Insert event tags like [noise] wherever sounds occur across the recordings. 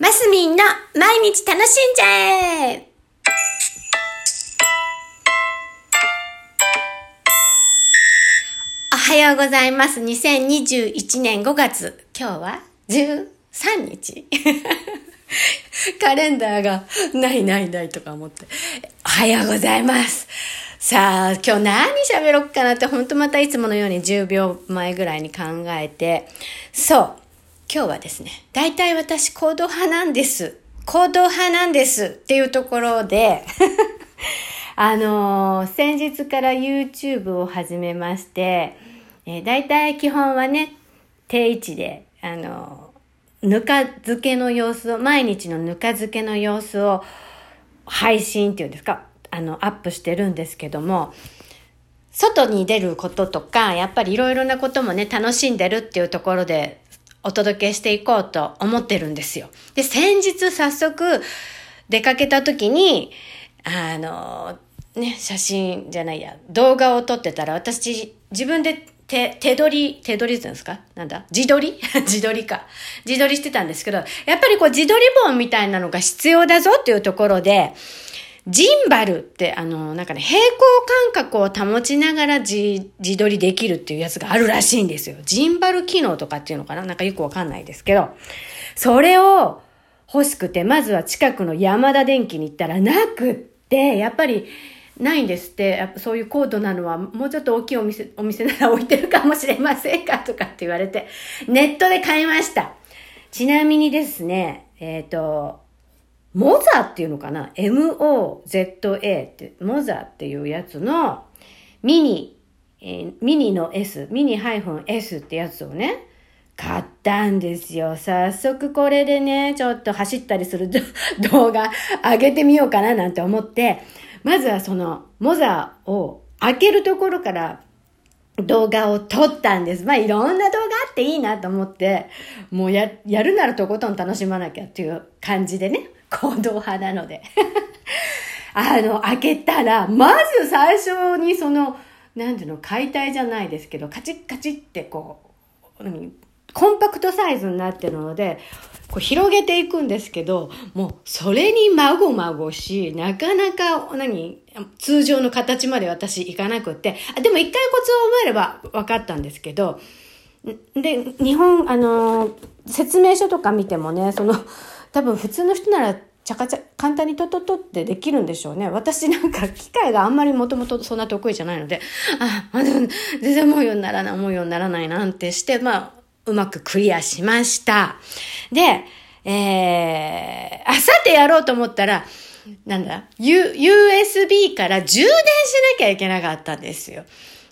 マスミンの毎日楽しんじゃえおはようございます。2021年5月。今日は13日 [laughs] カレンダーがないないないとか思って。おはようございます。さあ、今日何喋ろっかなって、ほんとまたいつものように10秒前ぐらいに考えて、そう。今日はですね、大体私行動派なんです。行動派なんですっていうところで、[laughs] あのー先日から YouTube を始めまして、えー、大体基本はね、定位置で、あのーぬか漬けの様子を、毎日のぬか漬けの様子を配信っていうんですか、あの、アップしてるんですけども、外に出ることとか、やっぱりいろいろなこともね、楽しんでるっていうところでお届けしていこうと思ってるんですよ。で、先日早速出かけた時に、あの、ね、写真じゃないや、動画を撮ってたら私自分で手、手取り、手取りって言うんですか？なんだ？自撮り？[laughs] 自撮りか。自撮りしてたんですけど、やっぱりこう自撮り本みたいなのが必要だぞっていうところで、ジンバルって、あの、なんかね、平行感覚を保ちながら自自撮りできるっていうやつがあるらしいんですよ。ジンバル機能とかっていうのかな？なんかよくわかんないですけど。それを欲しくて、まずは近くの山田電機に行ったらなくって、やっぱりないんですって、やっぱそういう高度なのはもうちょっと大きいお店、お店なら置いてるかもしれませんかとかって言われて、ネットで買いました。ちなみにですね、えっ、と、モザっていうのかな ?M-O-Z-A って、モザっていうやつのミニ、えーミニの S、ミニ -S ってやつをね、買ったんですよ。早速これでね、ちょっと走ったりする [laughs] 動画上げてみようかななんて思って、まずはそのモザを開けるところから動画を撮ったんです。まあ、いろんな動画あっていいなと思って、もうや、やるならとことん楽しまなきゃっていう感じでね、行動派なので。[laughs] あの、開けたら、まず最初にその、なんていうの、解体じゃないですけど、カチッカチッってこう、コンパクトサイズになってるので、こう広げていくんですけど、もうそれにまごまごし、なかなか、何、通常の形まで私いかなくって、あでも一回コツを覚えれば分かったんですけど、で、日本、あの、説明書とか見てもね、その、多分普通の人なら、ちゃかちゃ、簡単にトトトってできるんでしょうね。私なんか機械があんまりもともとそんな得意じゃないので、あ、あ全然思うようにならない、思うようにならないなんてして、まあ、うまくクリアしました。で、えー、あさてやろうと思ったら、なんだ、U、USB から充電しなきゃいけなかったんですよ。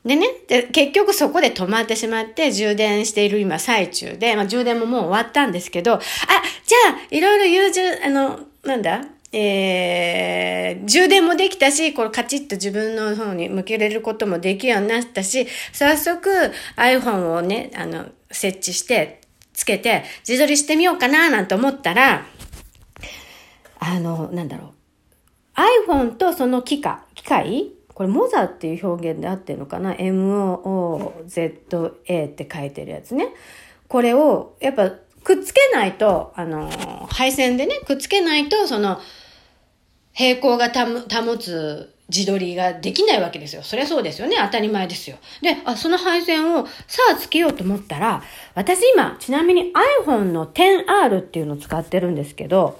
でね、で結局そこで止まってしまって充電している今最中で、まあ充電ももう終わったんですけど、あ、じゃあ、いろいろ優柔、あの、なんだえー、充電もできたし、これカチッと自分の方に向けれることもできるようになったし、早速 iPhone をね、あの、設置して、つけて、自撮りしてみようかななんて思ったら、あの、なんだろう。iPhone とその機械、機械これモザっていう表現で合ってるのかな ?M-O-Z-A って書いてるやつね。これを、やっぱ、くっつけないと、あの、配線でね、くっつけないと、その、平行が保つ自撮りができないわけですよ。そりゃそうですよね。当たり前ですよ。で、あ、その配線をさあつけようと思ったら、私今、ちなみに iPhone の 10R っていうのを使ってるんですけど、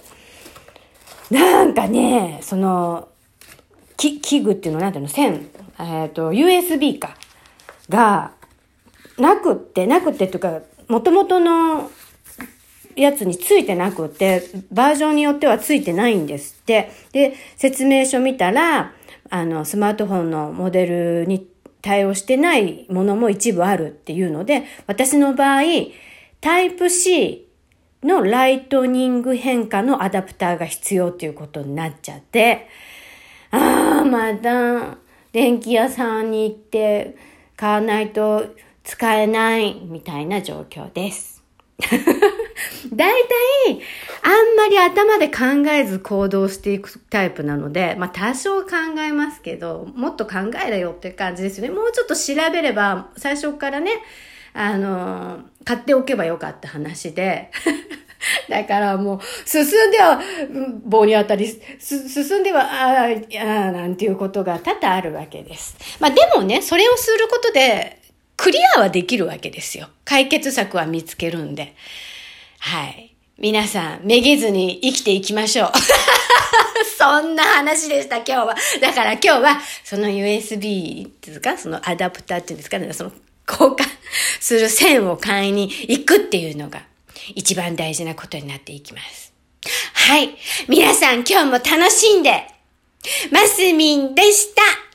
なんかね、その、き器具っていうのなんていうの線、えっ、と、USB か。が、なくって、なくってっていうか、元々のやつについてなくって、バージョンによってはついてないんですって。で、説明書見たら、あの、スマートフォンのモデルに対応してないものも一部あるっていうので、私の場合、タイプ C のライトニング変化のアダプターが必要っていうことになっちゃって、ああ、また、電気屋さんに行って買わないと使えないみたいな状況です。[laughs] 大体、あんまり頭で考えず行動していくタイプなので、まあ多少考えますけど、もっと考えろよって感じですよね。もうちょっと調べれば、最初からね、あの、買っておけばよかった話で、[laughs] [laughs] だからもう、進んでは棒に当たり、進んでは、ああ、なんていうことが多々あるわけです。まあでもね、それをすることで、クリアはできるわけですよ。解決策は見つけるんで。はい。皆さん、めげずに生きていきましょう。[laughs] そんな話でした、今日は。だから今日は、その USB ですかそのアダプターっていうんですかね、その交換する線を買いに行くっていうのが一番大事なことになっていきます。はい。皆さん今日も楽しんで、マスミンでした。